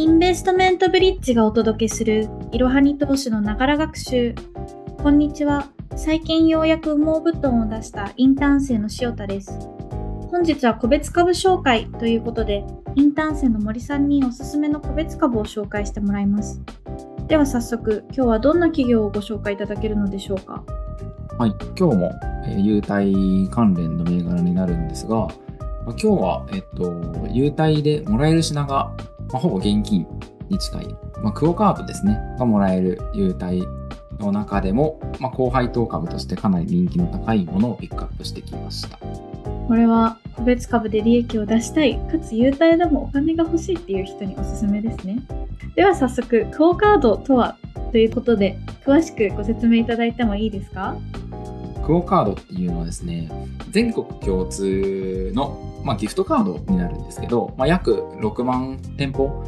インベストメントブリッジがお届けするいろはに投資のながら学習。こんにちは。最近ようやく羽毛布団を出したインターン生の塩田です。本日は個別株紹介ということで、インターン生の森さんにおすすめの個別株を紹介してもらいます。では早速、今日はどんな企業をご紹介いただけるのでしょうか？はい、今日も、えー、優待関連の銘柄になるんですが、ま、今日は、えっと、優待でもらえる品が、まあ、ほぼ現金に近い、まあ、クオカードですね、がもらえる優待の中でも、まあ、高配当株としてかなり人気の高いものをピックアップしてきました。これは個別株で利益を出したい、かつ優待でもお金が欲しいっていう人におすすめですね。では早速、クオカードとはということで、詳しくご説明いただいてもいいですか？クオカードっていうのはですね、全国共通のまあ、ギフトカードになるんですけど、まあ、約6万店舗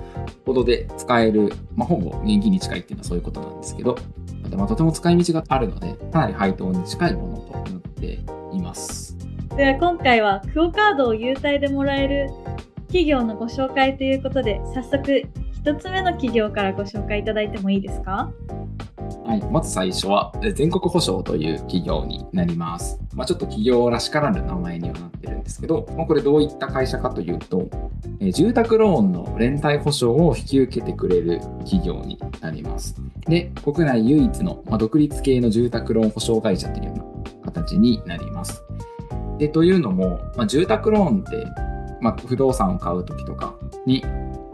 ほどで使える、まあ、ほぼ現金に近いっていうのはそういうことなんですけど、まあ、とても使い道があるので、かなり配当に近いものとなっています。では今回はクオカードを優待でもらえる企業のご紹介ということで、早速1つ目の企業からご紹介いただいてもいいですか？はい、まず最初は全国保証という企業になります。まあ、ちょっと企業らしからぬ名前にはなってるんですけど、まあ、これどういった会社かというと、え住宅ローンの連帯保証を引き受けてくれる企業になります。で、国内唯一の、ま独立系の住宅ローン保証会社というような形になります。で、というのも、ま、住宅ローンって、ま、不動産を買うときとかに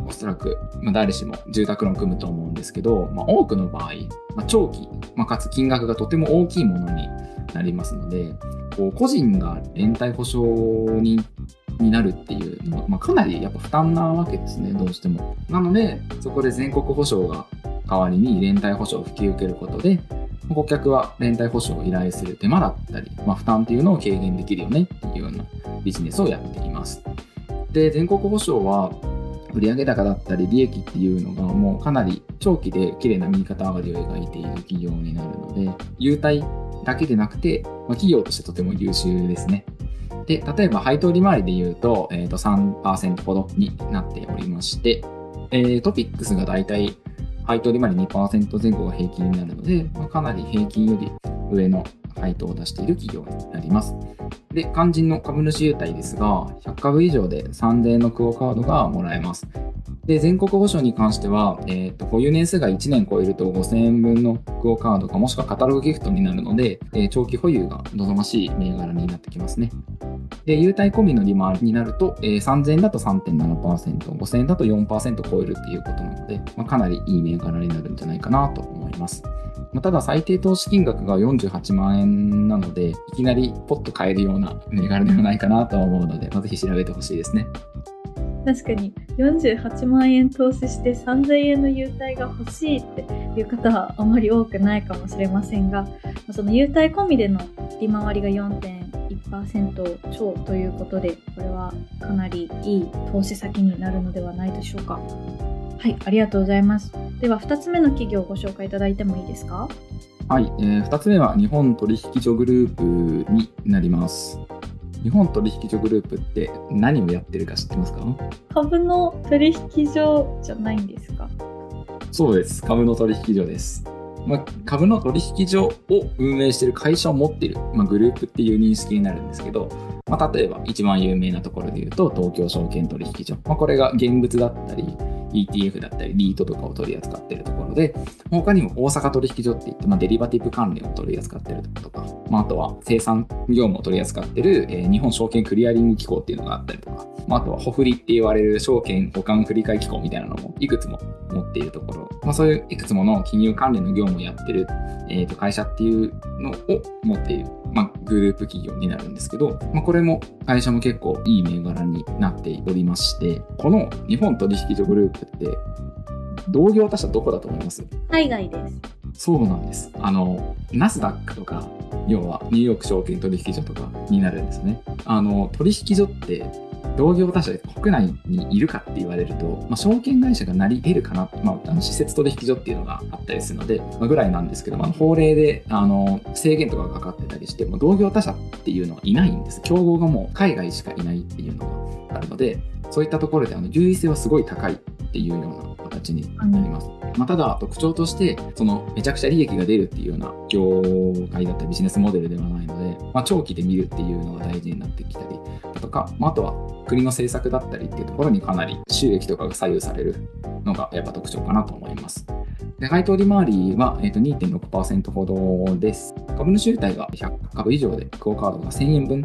おそらく、まあ、誰しも住宅ローン組むと思うんですけど、まあ、多くの場合、まあ、長期、まあ、かつ金額がとても大きいものになりますので、こう個人が連帯保証にになるっていうのは、まあ、かなりやっぱ負担なわけですね、どうしても。なので、そこで全国保証が代わりに連帯保証を引き受けることで、顧客は連帯保証を依頼する手間だったり、まあ、負担っていうのを軽減できるよねっていうようなビジネスをやっています。で、全国保証は売上高だったり利益っていうのがもうかなり長期で綺麗な右肩上がりを描いている企業になるので、優待だけでなくて、まあ、企業としてとても優秀ですね。で、例えば配当利回りで言うと、えー、と3%ほどになっておりまして、えー、トピックスがだいたい配当利回り2%前後が平均になるので、まあ、かなり平均より上の配当を出している企業になります。で、肝心の株主優待ですが、100株以上で3000円のクオカードがもらえます。で、全国保証に関しては、え、ー、と、保有年数が1年超えると5000円分のクオカードかもしくはカタログギフトになるので、えー、長期保有が望ましい銘柄になってきますね。で、優待込みの利回りになると、えー、3000円だと3.7%、5000円だと4%超えるっていうことなので、まあ、かなりいい銘柄になるんじゃないかなと思います。まあ、ただ最低投資金額が48万円なので、いきなりポッと買えるような銘柄ではないかなとは思うので、まあ、ぜひ調べてほしいですね。確かに48万円投資して3000円の優待が欲しいっていう方はあまり多くないかもしれませんがその優待込みでの利回りが4.1%超ということでこれはかなりいい投資先になるのではないでしょうかはいありがとうございます。では2つ目の企業をご紹介いただいてもいいですか？はい、えー、2つ目は日本取引所グループになります。日本取引所グループって何をやってるか知ってますか？株の取引所じゃないんですか？そうです。株の取引所です。まあ、株の取引所を運営している会社を持っている、まあ、グループっていう認識になるんですけど、まあ、例えば一番有名なところで言うと東京証券取引所、まあ、これが現物だったり ETF だったりリートとかを取り扱っているところで他にも大阪取引所って言って、まあ、デリバティブ関連を取り扱っているところとか、まあ、あとは生産業務を取り扱っている、えー、日本証券クリアリング機構っていうのがあったりとか、まあ、あとはホフリって言われる証券保管振替機構みたいなのもいくつも持っているところ、まあ、そういういくつもの金融関連の業務をやってる、えー、と会社っていうのを持っている、まあ、グループ企業になるんですけど、まあ、これも会社も結構いい銘柄になっておりましてこの日本取引所グループって同業他社どこだと思います？海外です。そうなんです。あのナスダックとか要はニューヨーク証券取引所とかになるんですね。あの取引所って同業他社で国内にいるかって言われると、まあ、証券会社がなり得るかな、まあ、あの施設取引所っていうのがあったりするので、まあ、ぐらいなんですけど、まあ、法令であの制限とかがかかってたりして、もう同業他社っていうのはいないんです。競合がもう海外しかいないっていうのがあるので、そういったところであの優位性はすごい高いっていうような形になります。まあ、ただ、特徴として、そのめちゃくちゃ利益が出るっていうような業界だったりビジネスモデルではないので、まあ、長期で見るっていうのが大事になってきたりだとか、まあ、あとは国の政策だったりっていうところにかなり収益とかが左右されるのがやっぱ特徴かなと思います。で配当利回りは、えー、と2.6%ほどです。株主優待が100株以上でクオカードが1000円分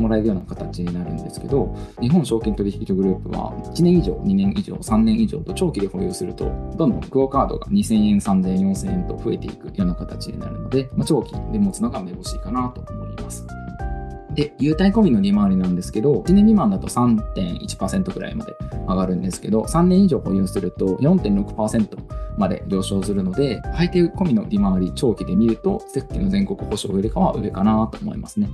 もらえるような形になるんですけど、日本証券取引所グループは1年以上、2年以上、3年以上と長期で保有すると、どんどんクオカードが2000円、3000円、4000円と増えていくような形になるので、まあ、長期で持つのがめぼしいかなと思います。で、優待込みの利回りなんですけど、1年未満だと3.1%くらいまで上がるんですけど、3年以上保有すると4.6%まで上昇するので、配定込みの利回り長期で見ると、さっきの全国保証よりかは上かなと思いますね。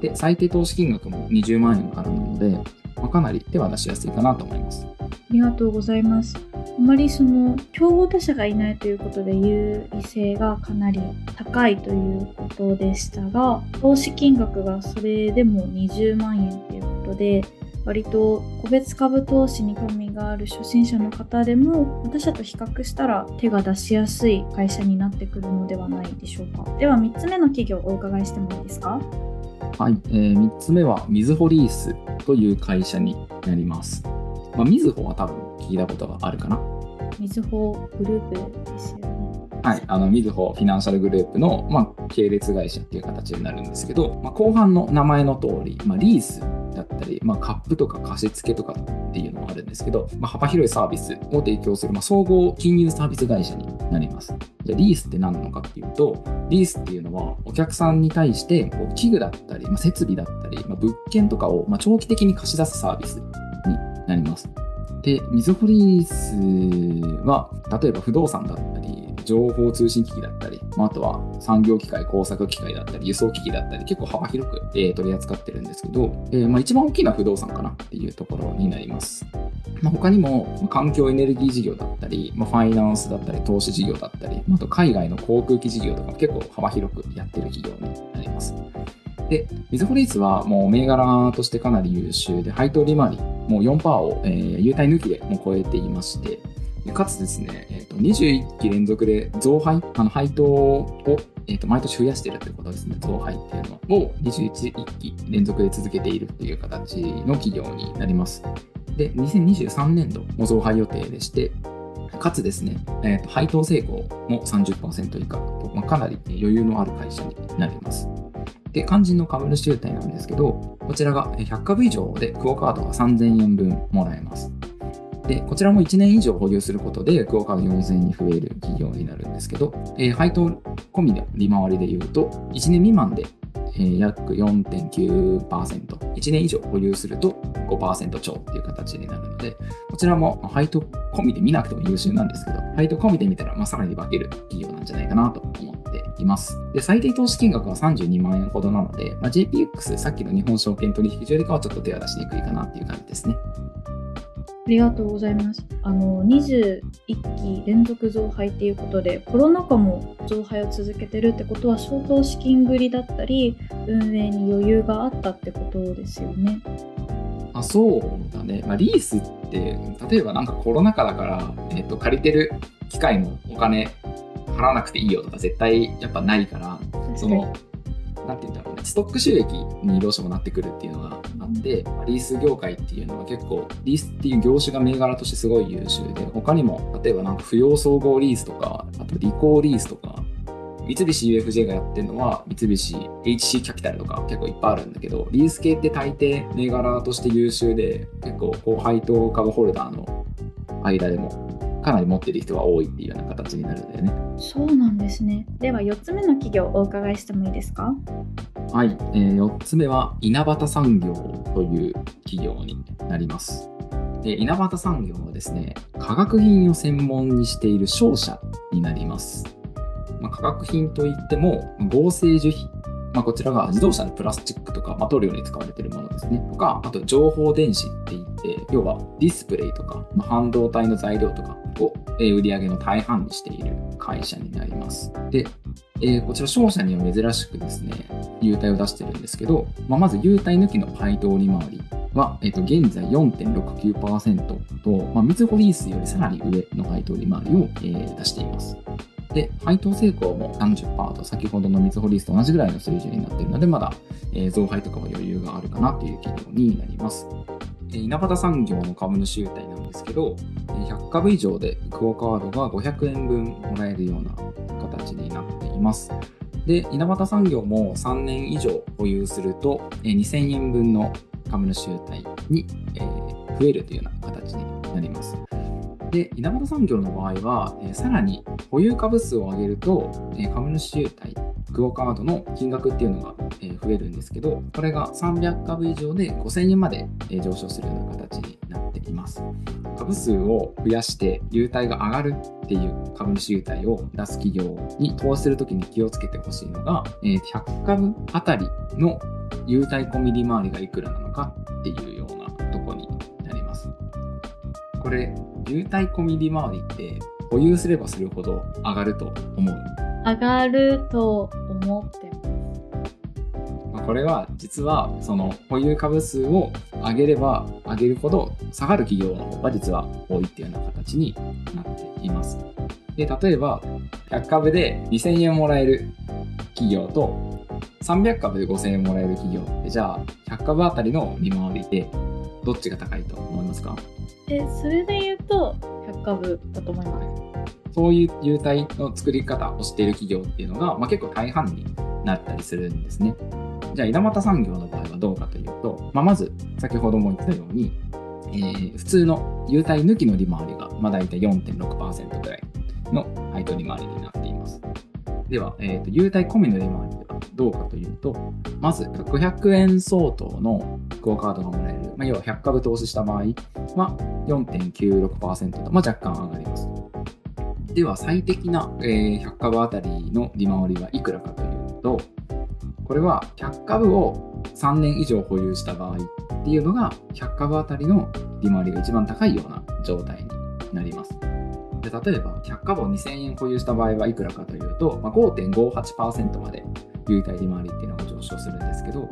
で、最低投資金額も20万円からなので、まあ、かなり手は出しやすいかなと思います。ありがとうございます。あまりその競合他社がいないということで優位性がかなり高いということでしたが投資金額がそれでも20万円ということで割と個別株投資に興味がある初心者の方でも他社と比較したら手が出しやすい会社になってくるのではないでしょうか？では3つ目の企業をお伺いしてもいいですか？はい、えー、3つ目はみずほリースという会社になります。まあ、みずほは多分聞いたことがあるかな。みずほグループですよね。はい、あのみずほフィナンシャルグループの、まあ、系列会社っていう形になるんですけど、まあ、後半の名前の通り、まあ、リースり、まあ、カップとか貸付とかっていうのがあるんですけど、まあ、幅広いサービスを提供する、まあ、総合金融サービス会社になります。じゃあリースって何なのかっていうと、リースっていうのはお客さんに対してこう器具だったり、まあ、設備だったり、まあ、物件とかを、まあ、長期的に貸し出すサービスになります。で、みずほリースは、例えば不動産だったり、情報通信機器だったり、まあ、あとは産業機械、工作機械だったり、輸送機器だったり、結構幅広く、えー取り扱ってるんですけど、えーまあ、一番大きな不動産かなっていうところになります。まあ、他にも、ま環境エネルギー事業だったり、まあ、ファイナンスだったり、投資事業だったり、まあと海外の航空機事業とか結構幅広くやってる企業になります。で、みずほリースはもう銘柄としてかなり優秀で、配当利回り、もう4%を、えー、優待抜きでも超えていまして、かつですね、えーと、21期連続で増配、あの配当を、えーと毎年増やしてるってことですね、増配っていうのを21期連続で続けているっていう形の企業になります。で、2023年度も増配予定でして、かつですね、えーと配当成功も30%以下と、まあ、かなり余裕のある会社になります。で、肝心の株主優待なんですけど、こちらが100株以上でクオカードが3000円分もらえます。で、こちらも1年以上保有することで、クオカード4000円に増える企業になるんですけど、えー配当込みの利回りで言うと、1年未満で、えー約4.9%、1年以上保有すると5%超っていう形になるので、こちらも配当込みで見なくても優秀なんですけど、配当込みで見たら、まあ、さらに化ける企業なんじゃないかなと思っています。で、最低投資金額は32万円ほどなので、まあ、JPX、さっきの日本証券取引所よりかはちょっと手を出しにくいかなっていう感じですね。ありがとうございます。あの21期連続増配っていうことでコロナ禍も増配を続けてるってことは相当資金繰りだったり運営に余裕があったってことですよね。あそうだね、まあ、リースって例えばなんかコロナ禍だから、えっと借りてる機械のお金払わなくていいよとか絶対やっぱないからそのなんて言うんだろうね。ストック収益にどうしてもなってくるっていうのがあって、リース業界っていうのは結構リースっていう業種が銘柄としてすごい優秀で他にも例えばなんか不要総合リースとかあとリコーリースとか三菱 UFJ がやってるのは三菱 HC キャピタルとか結構いっぱいあるんだけどリース系って大抵銘柄として優秀で結構こう配当株ホルダーの間でもかなり持ってる人が多いっていうような形になるんだよね。そうなんですね。では4つ目の企業をお伺いしてもいいですか？はい、えー、4つ目は稲畑産業という企業になります。で稲畑産業はですね、化学品を専門にしている商社になります。まあ、化学品といっても合成樹皮、まあ、こちらが自動車のプラスチックとか、まあ、塗料に使われているものですね。とか、あと情報電子って言って、要はディスプレイとか、まあ、半導体の材料とかを、売り上げの大半にしている会社になります。で、えーこちら商社には珍しくですね、優待を出してるんですけど、まあ、まず優待抜きの配当利回りは、えっと、現在4.69%と、まあ、みずほリースよりさらに上の配当利回りを、えー、出しています。で、配当成功も30%と先ほどのみずほリスと同じぐらいの水準になっているので、まだ、え、増配とかは余裕があるかなという企業になります。稲畑産業の株主優待なんですけど、100株以上でクオカードが500円分もらえるような形になっています。で、稲畑産業も3年以上保有すると、2000円分の株主優待に、え増えるというような形になります。で、稲畑産業の場合は、えさらに保有株数を上げると、え株主優待、クオカードの金額っていうのが、え増えるんですけど、これが300株以上で5000円まで、え上昇するような形になっています。株数を増やして優待が上がるっていう株主優待を出す企業に投資するときに気をつけてほしいのが、え100株あたりの優待込み利回りがいくらなのかっていうこれ、優待込み利回りって保有すればするほど上がると思う上がると思ってます。これは実はその保有株数を上げれば上げるほど下がる企業の方が実は多いっていうような形になっています。で、例えば100株で2000円もらえる企業と300株で5000円もらえる企業ってじゃあ100株あたりの利回りでどっちが高いと思いますか？え、それで言うと100株だと思います。そういう優待の作り方をしている企業っていうのが、まあ、結構大半になったりするんですね。じゃあ、稲又産業の場合はどうかというと、まあ、まず、先ほども言ったように、えー、普通の優待抜きの利回りが、まあ、大体4.6%くらいの配当利回りになっています。では、えーと、優待込みの利回りはどうかというと、まず500円相当のクオカードがもらえる、まあ、要は100株投資した場合は4.96%と、まあ、若干上がります。では最適な、え、100株あたりの利回りはいくらかというと、これは100株を3年以上保有した場合っていうのが100株あたりの利回りが一番高いような状態になります。で例えば100株を2000円保有した場合はいくらかというと、まあ、5.58%まで優待利回りっていうのが上昇するんですけど、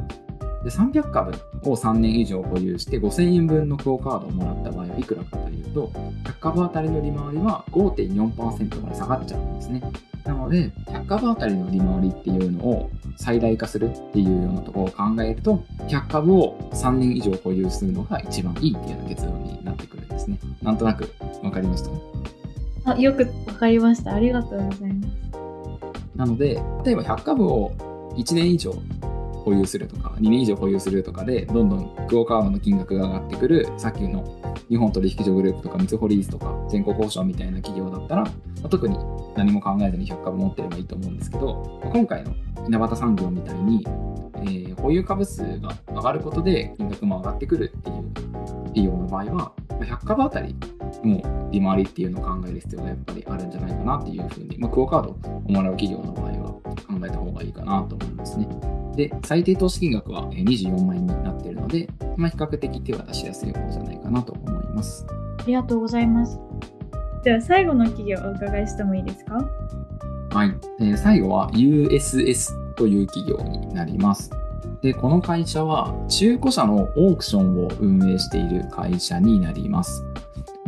で300株を3年以上保有して5000円分のクオカードをもらった場合はいくらかというと、100株あたりの利回りは5.4%まで下がっちゃうんですね。なので、100株あたりの利回りっていうのを最大化するっていうようなところを考えると、100株を3年以上保有するのが一番いいっていうような結論になってくるんですね。なんとなくわかりましたあ、よくわかりました。ありがとうございます。なので、例えば100株を1年以上保有するとか、2年以上保有するとかで、どんどんクオカードの金額が上がってくる、さっきの日本取引所グループとか、みずほリースとか、全国交渉みたいな企業だったら、まあ、特に何も考えずに100株持ってればいいと思うんですけど、まあ、今回の稲畑産業みたいに、えー、保有株数が上がることで金額も上がってくるっていう企業の場合は、100株あたりも利回りっていうのを考える必要がやっぱりあるんじゃないかなっていうふうに、まあ、クオカードをもらう企業の場合は考えた方がいいかなと思いますね。で、最低投資金額は24万円になっているので、まあ、比較的手は出しやすい方じゃないかなと思います。ありがとうございます。では最後の企業をお伺いしてもいいですか？はい、えー、最後は USS という企業になります。で、この会社は中古車のオークションを運営している会社になります。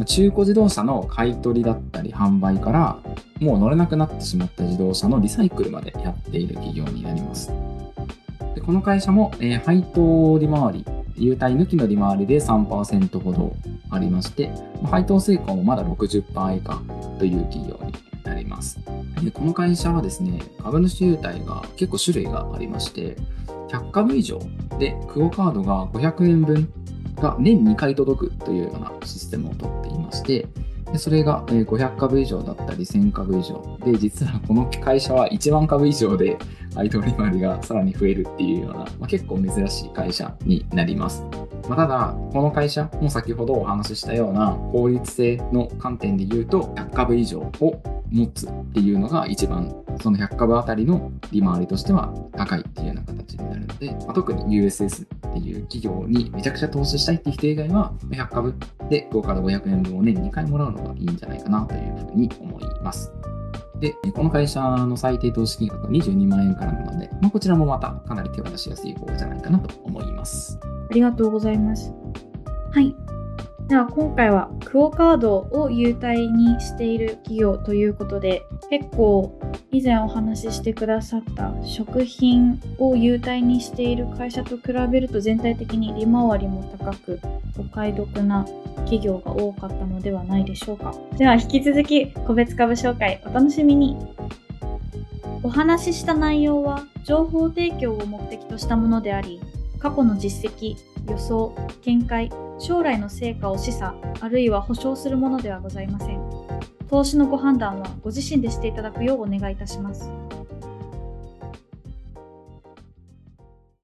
中古自動車の買い取りだったり販売からもう乗れなくなってしまった自動車のリサイクルまでやっている企業になります。でこの会社も、えー、配当利回り、優待抜きの利回りで3%ほどありまして、配当成功もまだ60%以下という企業になります。でこの会社はですね、株主優待が結構種類がありまして、100株以上でクオカードが500円分が年2回届くというようなシステムをとって、でそれが500株以上だったり1000株以上で実はこの会社は1万株以上で配当利回りがさらに増えるっていうような、まあ、結構珍しい会社になります。まあ、ただ、この会社も先ほどお話ししたような効率性の観点で言うと100株以上を持つっていうのが一番その100株あたりの利回りとしては高いっていうような形になるので、まあ、特に USS っていう企業にめちゃくちゃ投資したいっていう人以外は100株で5から500円分を年2回もらうのがいいんじゃないかなというふうに思います。で、この会社の最低投資金額は22万円からなので、まあ、こちらもまたかなり手渡しやすい方じゃないかなと思います。ありがとうございます。はい。では今回はクオカードを優待にしている企業ということで結構以前お話ししてくださった食品を優待にしている会社と比べると全体的に利回りも高くお買い得な企業が多かったのではないでしょうか。では引き続き個別株紹介お楽しみに。お話しした内容は情報提供を目的としたものであり過去の実績、予想、見解、将来の成果を示唆、あるいは保証するものではございません。投資のご判断はご自身でしていただくようお願いいたします。